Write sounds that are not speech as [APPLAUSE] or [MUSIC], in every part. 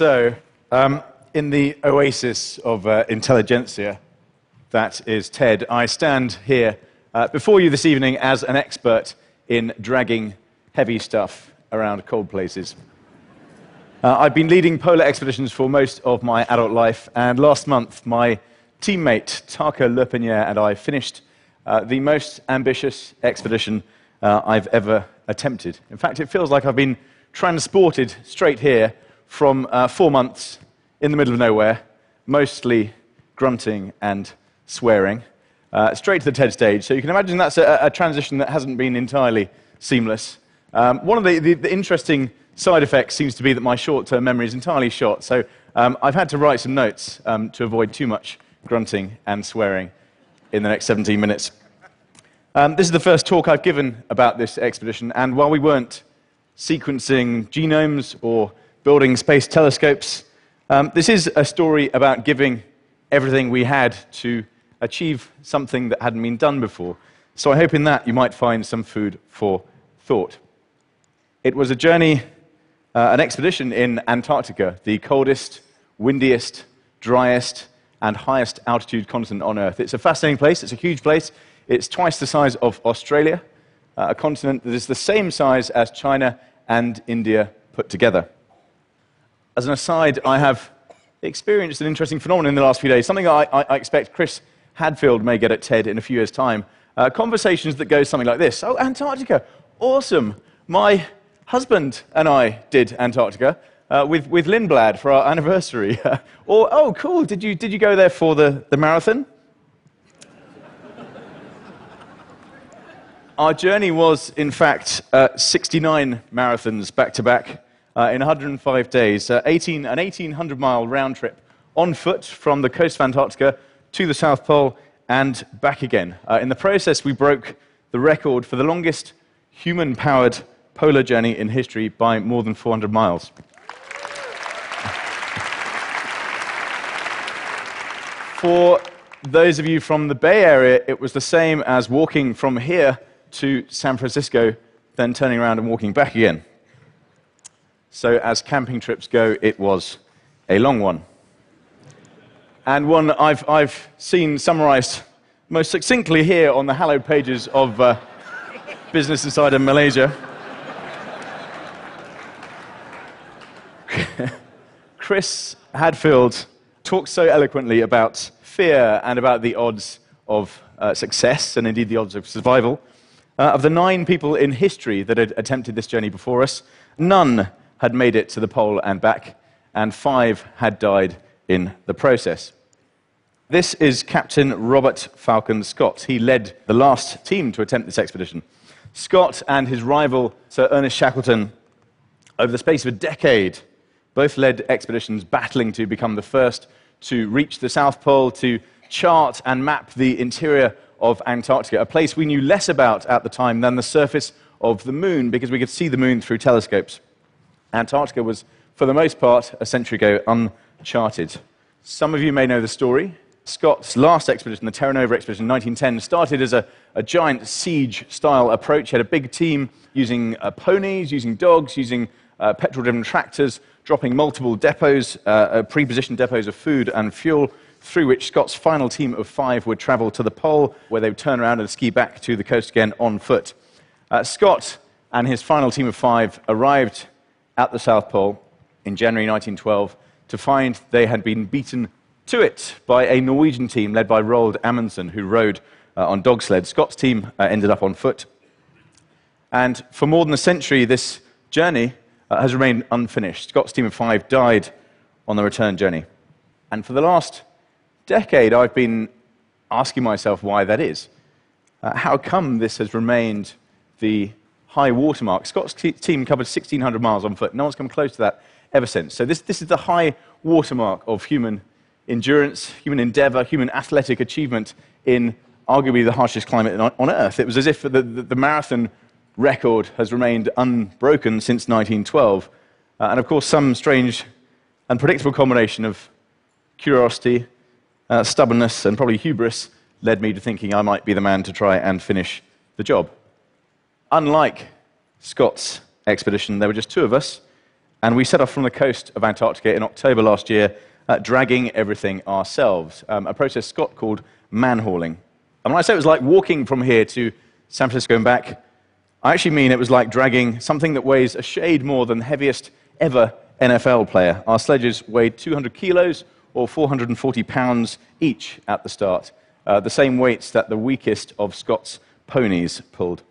So, um, in the oasis of uh, intelligentsia, that is TED, I stand here uh, before you this evening as an expert in dragging heavy stuff around cold places. Uh, I've been leading polar expeditions for most of my adult life, and last month, my teammate Tarka L'Herpiniere and I finished uh, the most ambitious expedition uh, I've ever attempted. In fact, it feels like I've been transported straight here from uh, four months in the middle of nowhere, mostly grunting and swearing, uh, straight to the TED stage. So you can imagine that's a, a transition that hasn't been entirely seamless. Um, one of the, the, the, interesting side effects seems to be that my short term memory is entirely short. So um, I've had to write some notes um, to avoid too much grunting and swearing in the next 17 minutes. Um, this is the first talk I've given about this expedition, and while we weren't sequencing genomes or building space telescopes. Um, this is a story about giving everything we had to achieve something that hadn't been done before. So I hope in that you might find some food for thought. It was a journey, uh, an expedition in Antarctica, the coldest, windiest, driest, and highest altitude continent on Earth. It's a fascinating place, it's a huge place. It's twice the size of Australia, uh, a continent that is the same size as China and India put together. As an aside, I have experienced an interesting phenomenon in the last few days, something I, I, expect Chris Hadfield may get at TED in a few years' time. Uh, conversations that go something like this Oh, Antarctica, awesome. My husband and I did Antarctica. Uh, with, with Lindblad for our anniversary. [LAUGHS] or, oh, cool, did you, did you go there for the, the marathon? Our journey was, in fact, uh, 69 marathons back to back uh, in 105 days, uh, 18, an 1,800 mile round trip on foot from the coast of Antarctica to the South Pole and back again. Uh, in the process, we broke the record for the longest human powered polar journey in history by more than 400 miles. For those of you from the Bay Area, it was the same as walking from here to San Francisco, then turning around and walking back again. So, as camping trips go, it was a long one. And one I've, I've seen summarized most succinctly here on the hallowed pages of uh, Business Insider Malaysia. [LAUGHS] Chris Hadfield talks so eloquently about fear and about the odds of uh, success and indeed the odds of survival uh, of the nine people in history that had attempted this journey before us, none had made it to the pole and back, and five had died in the process. This is Captain Robert Falcon Scott. He led the last team to attempt this expedition. Scott and his rival, Sir Ernest Shackleton, over the space of a decade, both led expeditions battling to become the first to reach the South Pole, to chart and map the interior of Antarctica, a place we knew less about at the time than the surface of the moon because we could see the moon through telescopes. Antarctica was, for the most part, a century ago uncharted. Some of you may know the story. Scott's last expedition, the Terra Nova expedition in 1910, started as a, a giant siege style approach. He had a big team using uh, ponies, using dogs, using uh, petrol driven tractors, dropping multiple depots, uh, uh pre positioned depots of food and fuel through which Scott's final team of five would travel to the pole, where they would turn around and ski back to the coast again on foot. Uh, Scott and his final team of five arrived at the South Pole in January 1912 to find they had been beaten to it by a Norwegian team led by Roald Amundsen, who rode uh, on dog sled. Scott's team uh, ended up on foot. And for more than a century, this journey uh, has remained unfinished. Scott's team of five died on the return journey. And for the last decade, I've been asking myself why that is. Uh, how come this has remained the high watermark? Scott's team covered 1,600 miles on foot. No one's come close to that ever since. So, this, this is the high watermark of human endurance, human endeavor, human athletic achievement in arguably the harshest climate on, Earth. It was as if the, the, the, marathon record has remained unbroken since 1912. Uh, and of course, some strange, unpredictable combination of curiosity, uh, stubbornness and probably hubris led me to thinking I might be the man to try and finish the job. Unlike Scott's expedition, there were just two of us, And we set off from the coast of Antarctica in October last year, uh, dragging everything ourselves, um, a process Scott called manhauling. And when I say it was like walking from here to San Francisco and back, I actually mean it was like dragging something that weighs a shade more than the heaviest ever NFL player. Our sledges weighed 200 kilos or 440 pounds each at the start, uh, the same weights that the weakest of Scott's ponies pulled.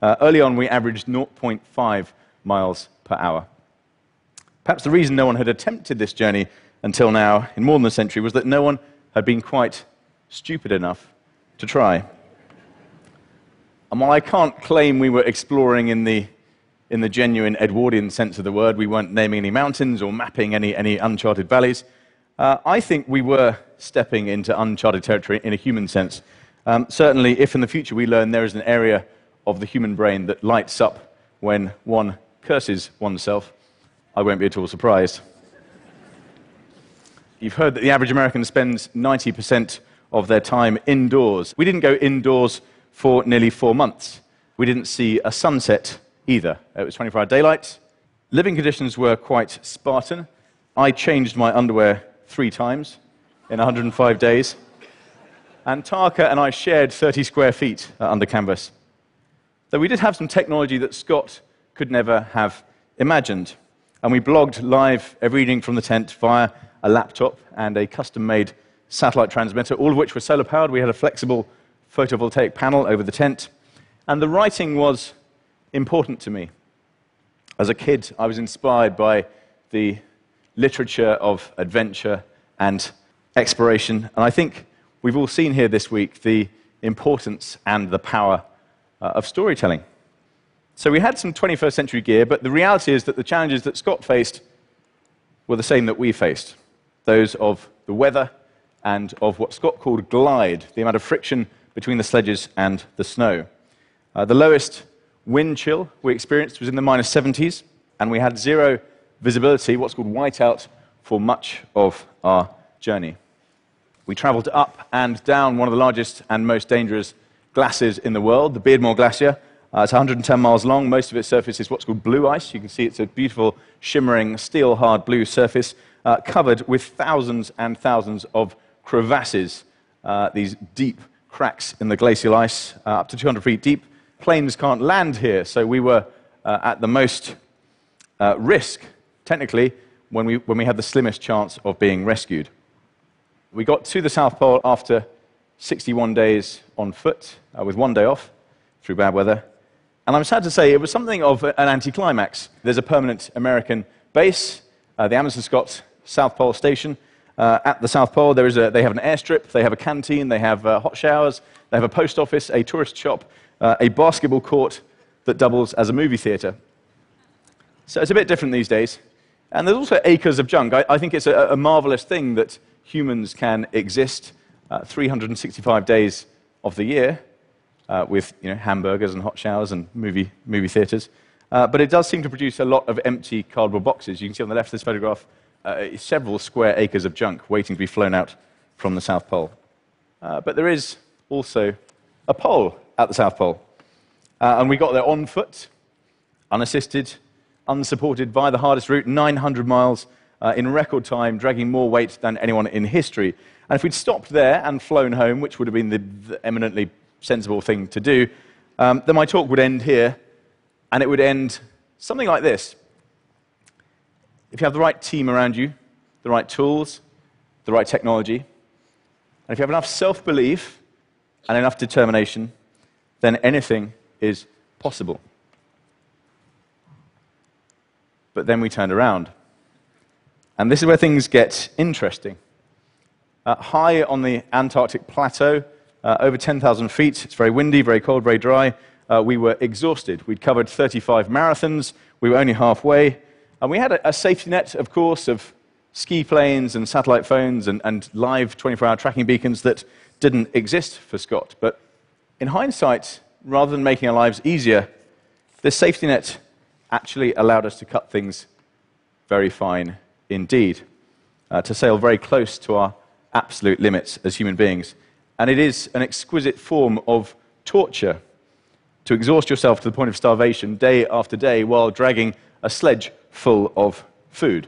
Uh, early on, we averaged 0.5 miles per hour. Perhaps the reason no one had attempted this journey until now, in more than a century, was that no one had been quite stupid enough to try. And while I can't claim we were exploring in the, in the genuine Edwardian sense of the word, we weren't naming any mountains or mapping any, any uncharted valleys, uh, I think we were stepping into uncharted territory in a human sense. Um, certainly, if in the future we learn there is an area of the human brain that lights up when one curses oneself, I won't be at all surprised. You've heard that the average American spends 90% of their time indoors. We didn't go indoors for nearly four months. We didn't see a sunset either. It was 24 hour daylight. Living conditions were quite Spartan. I changed my underwear three times in 105 days. And Tarka and I shared 30 square feet uh, under canvas. Though we did have some technology that Scott could never have imagined. And we blogged live every evening from the tent via a laptop and a custom made satellite transmitter, all of which were solar powered. We had a flexible photovoltaic panel over the tent. And the writing was important to me. As a kid, I was inspired by the literature of adventure and exploration. And I think we've all seen here this week the importance and the power uh, of storytelling. So we had some 21st century gear, but the reality is that the challenges that Scott faced were the same that we faced those of the weather and of what Scott called glide, the amount of friction between the sledges and the snow. Uh, the lowest wind chill we experienced was in the minus 70s, and we had zero visibility, what's called whiteout, for much of our journey. We traveled up and down one of the largest and most dangerous glaciers in the world, the Beardmore Glacier. Uh, it's 110 miles long. Most of its surface is what's called blue ice. You can see it's a beautiful, shimmering, steel hard blue surface uh, covered with thousands and thousands of crevasses, uh, these deep cracks in the glacial ice, uh, up to 200 feet deep. Planes can't land here, so we were uh, at the most uh, risk, technically, when we, when we had the slimmest chance of being rescued. We got to the South Pole after 61 days on foot, uh, with one day off through bad weather. And I'm sad to say it was something of an anticlimax. There's a permanent American base, uh, the Amundsen Scott South Pole Station, uh, at the South Pole, there is a, they have an airstrip, they have a canteen, they have uh, hot showers, they have a post office, a tourist shop, uh, a basketball court that doubles as a movie theater. So it's a bit different these days. And there's also acres of junk. I, I think it's a, a, marvelous thing that humans can exist uh, 365 days of the year uh, with you know, hamburgers and hot showers and movie, movie theaters. Uh, but it does seem to produce a lot of empty cardboard boxes. You can see on the left of this photograph uh, several square acres of junk waiting to be flown out from the South Pole. Uh, but there is also a pole at the South Pole. Uh, and we got there on foot, unassisted, unsupported by the hardest route, 900 miles uh, in record time, dragging more weight than anyone in history. And if we'd stopped there and flown home, which would have been the, the eminently sensible thing to do, um, then my talk would end here, and it would end something like this if you have the right team around you, the right tools, the right technology, and if you have enough self belief and enough determination, then anything is possible. But then we turned around. And this is where things get interesting. Uh, high on the Antarctic plateau, uh, over 10,000 feet, it's very windy, very cold, very dry. Uh, we were exhausted. We'd covered 35 marathons, we were only halfway. And we had a, a safety net, of course, of ski planes and satellite phones and, and live 24 hour tracking beacons that didn't exist for Scott. But in hindsight, rather than making our lives easier, this safety net actually allowed us to cut things very fine indeed, uh, to sail very close to our absolute limits as human beings. And it is an exquisite form of torture to exhaust yourself to the point of starvation day after day while dragging a sledge full of food.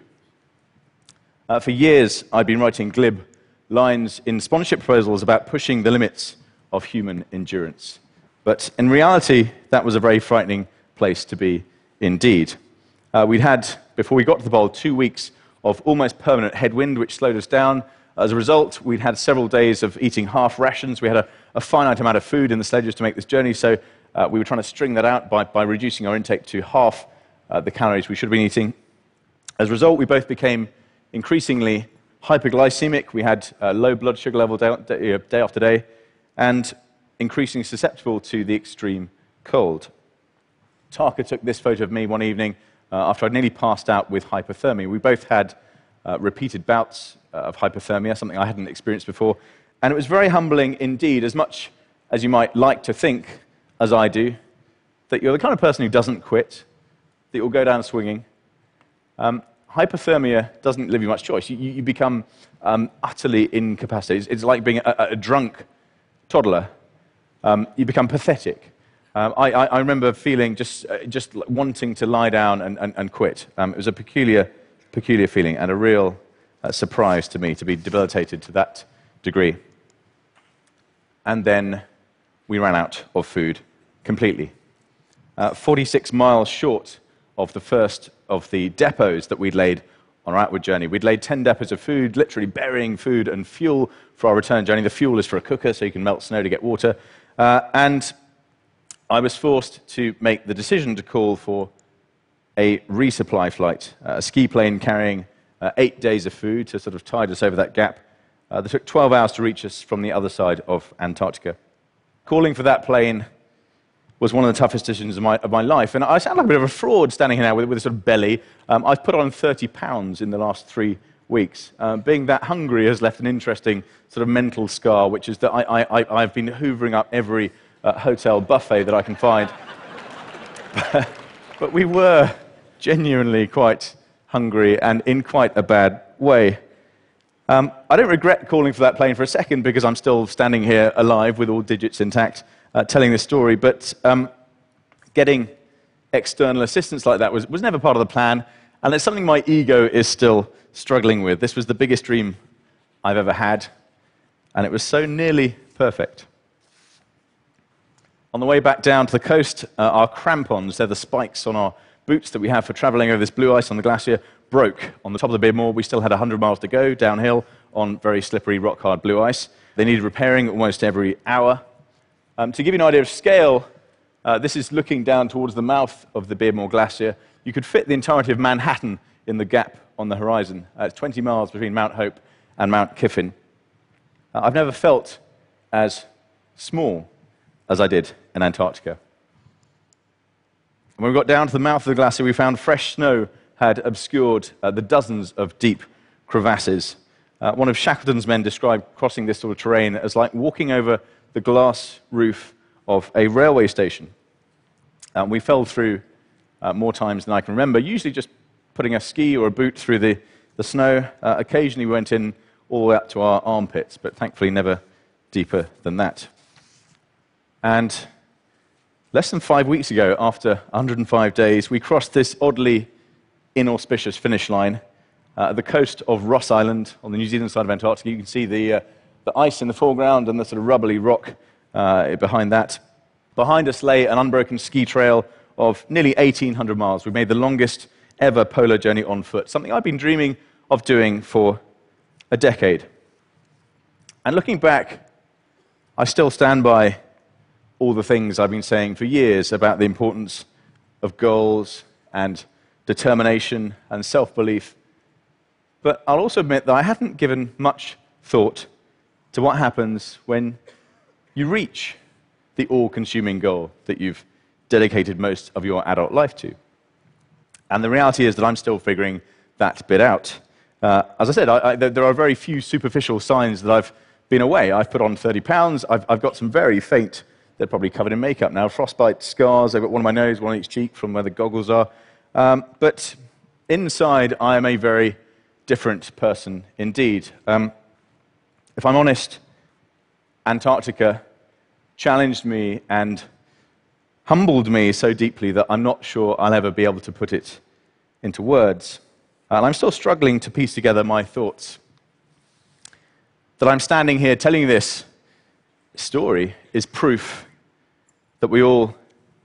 Uh, for years, I'd been writing glib lines in sponsorship proposals about pushing the limits of human endurance. But in reality, that was a very frightening place to be indeed. Uh, we'd had, before we got to the bowl, two weeks of almost permanent headwind, which slowed us down. As a result, we'd had several days of eating half rations. We had a, a finite amount of food in the sledges to make this journey, so uh, we were trying to string that out by, by reducing our intake to half uh, the calories we should have been eating. As a result, we both became increasingly hyperglycemic. We had uh, low blood sugar level day, day, uh, day after day, and increasingly susceptible to the extreme cold. Tarka took this photo of me one evening after I'd nearly passed out with hypothermia. We both had uh, repeated bouts uh, of hypothermia, something I hadn't experienced before. And it was very humbling indeed, as much as you might like to think, as I do, that you're the kind of person who doesn't quit, that you'll go down swinging. Um, hypothermia doesn't leave you much choice. You, you become um, utterly incapacitated. It's, it's like being a, a drunk toddler. Um, you become pathetic. Um, I, I, I, remember feeling just, uh, just wanting to lie down and, and, and quit. Um, it was a peculiar, peculiar feeling and a real uh, surprise to me to be debilitated to that degree. And then we ran out of food completely. Uh, 46 miles short of the first of the depots that we'd laid on our outward journey. We'd laid 10 depots of food, literally burying food and fuel for our return journey. The fuel is for a cooker, so you can melt snow to get water. Uh, and I was forced to make the decision to call for a resupply flight, uh, a ski plane carrying uh, eight days of food to sort of tide us over that gap. Uh, that took 12 hours to reach us from the other side of Antarctica. Calling for that plane was one of the toughest decisions of my, of my life. And I sound like a bit of a fraud standing here now with, with a sort of belly. Um, I've put on 30 pounds in the last three weeks. Um, being that hungry has left an interesting sort of mental scar, which is that I, I, I've been hoovering up every uh, hotel buffet that I can find. [LAUGHS] but we were genuinely quite hungry and in quite a bad way. Um, I don't regret calling for that plane for a second because I'm still standing here alive with all digits intact uh, telling this story. But um, getting external assistance like that was, was never part of the plan. And it's something my ego is still struggling with. This was the biggest dream I've ever had. And it was so nearly perfect. On the way back down to the coast, uh, our crampons, they're the spikes on our boots that we have for traveling over this blue ice on the glacier, broke on the top of the Beardmore. We still had 100 miles to go downhill on very slippery, rock hard blue ice. They needed repairing almost every hour. Um, to give you an idea of scale, uh, this is looking down towards the mouth of the Beardmore Glacier. You could fit the entirety of Manhattan in the gap on the horizon. Uh, it's 20 miles between Mount Hope and Mount Kiffin. Uh, I've never felt as small as I did in Antarctica. When we got down to the mouth of the glacier, we found fresh snow had obscured uh, the dozens of deep crevasses. Uh, one of Shackleton's men described crossing this sort of terrain as like walking over the glass roof of a railway station. Um, we fell through uh, more times than I can remember, usually just putting a ski or a boot through the, the snow. Uh, occasionally we went in all the way up to our armpits, but thankfully never deeper than that. And less than five weeks ago, after 105 days, we crossed this oddly inauspicious finish line uh, at the coast of Ross Island on the New Zealand side of Antarctica. You can see the, uh, the ice in the foreground and the sort of rubbly rock uh, behind that. Behind us lay an unbroken ski trail of nearly 1,800 miles. We made the longest ever polar journey on foot, something I've been dreaming of doing for a decade. And looking back, I still stand by all the things I've been saying for years about the importance of goals and determination and self belief. But I'll also admit that I haven't given much thought to what happens when you reach the all consuming goal that you've dedicated most of your adult life to. And the reality is that I'm still figuring that bit out. Uh, as I said, I, I, there are very few superficial signs that I've been away. I've put on 30 pounds. I've, I've got some very faint, they're probably covered in makeup now, frostbite scars. I've got one on my nose, one on each cheek from where the goggles are. Um, but inside, I am a very different person indeed. Um, if I'm honest, Antarctica challenged me and humbled me so deeply that I'm not sure I'll ever be able to put it into words. And I'm still struggling to piece together my thoughts. That I'm standing here telling this story is proof that we all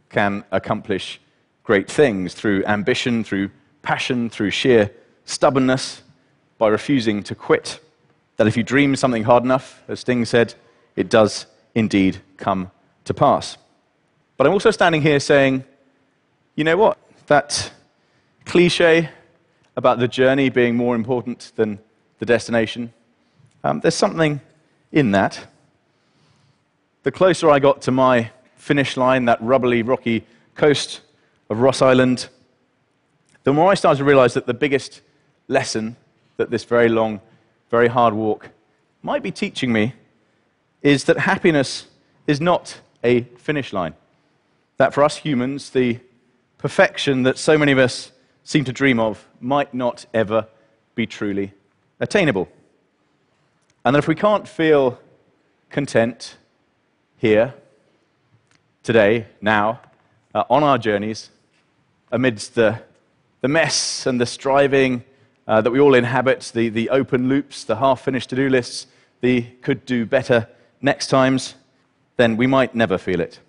can accomplish great things through ambition, through passion, through sheer stubbornness, by refusing to quit. That if you dream something hard enough, as Sting said, it does indeed come to pass. But I'm also standing here saying, you know what? That cliche about the journey being more important than the destination, um, there's something in that. The closer I got to my finish line, that rubbly, rocky coast of Ross Island, the more I started to realize that the biggest lesson that this very long, very hard walk might be teaching me is that happiness is not a finish line. That for us humans, the perfection that so many of us seem to dream of might not ever be truly attainable. And that if we can't feel content here, today, now, uh, on our journeys, amidst the, the mess and the striving uh, that we all inhabit, the, the open loops, the half finished to do lists, the could do better next times, then we might never feel it.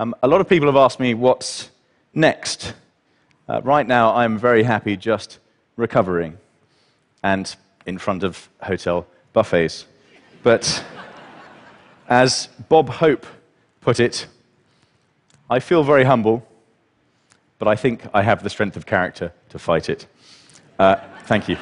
Um, a lot of people have asked me what's next. Uh, right now, I'm very happy just recovering and in front of hotel buffets. But as Bob Hope put it, I feel very humble, but I think I have the strength of character to fight it. Uh, thank you.